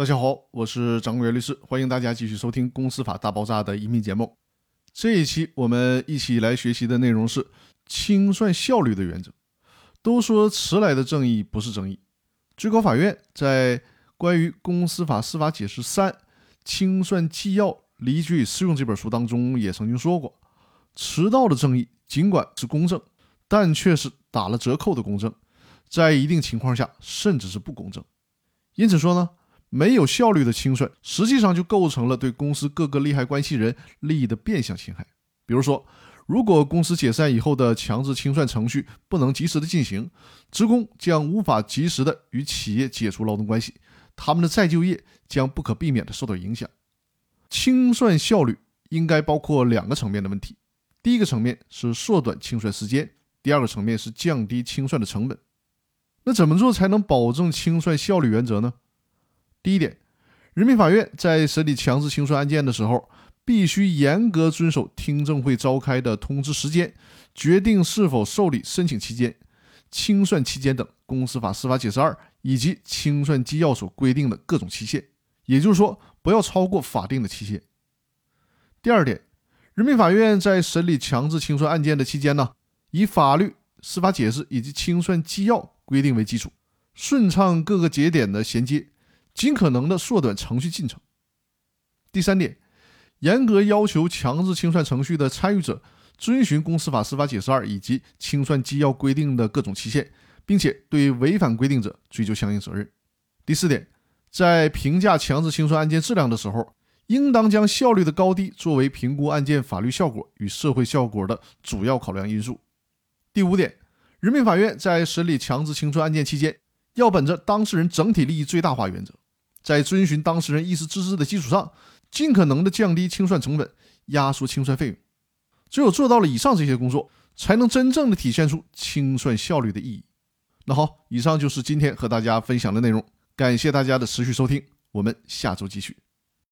大家好，我是张国元律师，欢迎大家继续收听《公司法大爆炸》的音频节目。这一期我们一起来学习的内容是清算效率的原则。都说迟来的正义不是正义，最高法院在关于《公司法司法解释三清算纪要理据与适用》这本书当中也曾经说过，迟到的正义尽管是公正，但却是打了折扣的公正，在一定情况下甚至是不公正。因此说呢。没有效率的清算，实际上就构成了对公司各个利害关系人利益的变相侵害。比如说，如果公司解散以后的强制清算程序不能及时的进行，职工将无法及时的与企业解除劳动关系，他们的再就业将不可避免的受到影响。清算效率应该包括两个层面的问题，第一个层面是缩短清算时间，第二个层面是降低清算的成本。那怎么做才能保证清算效率原则呢？第一点，人民法院在审理强制清算案件的时候，必须严格遵守听证会召开的通知时间、决定是否受理申请期间、清算期间等公司法司法解释二以及清算纪要所规定的各种期限，也就是说，不要超过法定的期限。第二点，人民法院在审理强制清算案件的期间呢，以法律、司法解释以及清算纪要规定为基础，顺畅各个节点的衔接。尽可能的缩短程序进程。第三点，严格要求强制清算程序的参与者遵循公司法司法解释二以及清算纪要规定的各种期限，并且对违反规定者追究相应责任。第四点，在评价强制清算案件质量的时候，应当将效率的高低作为评估案件法律效果与社会效果的主要考量因素。第五点，人民法院在审理强制清算案件期间，要本着当事人整体利益最大化原则。在遵循当事人意思自治的基础上，尽可能的降低清算成本，压缩清算费用。只有做到了以上这些工作，才能真正的体现出清算效率的意义。那好，以上就是今天和大家分享的内容，感谢大家的持续收听，我们下周继续。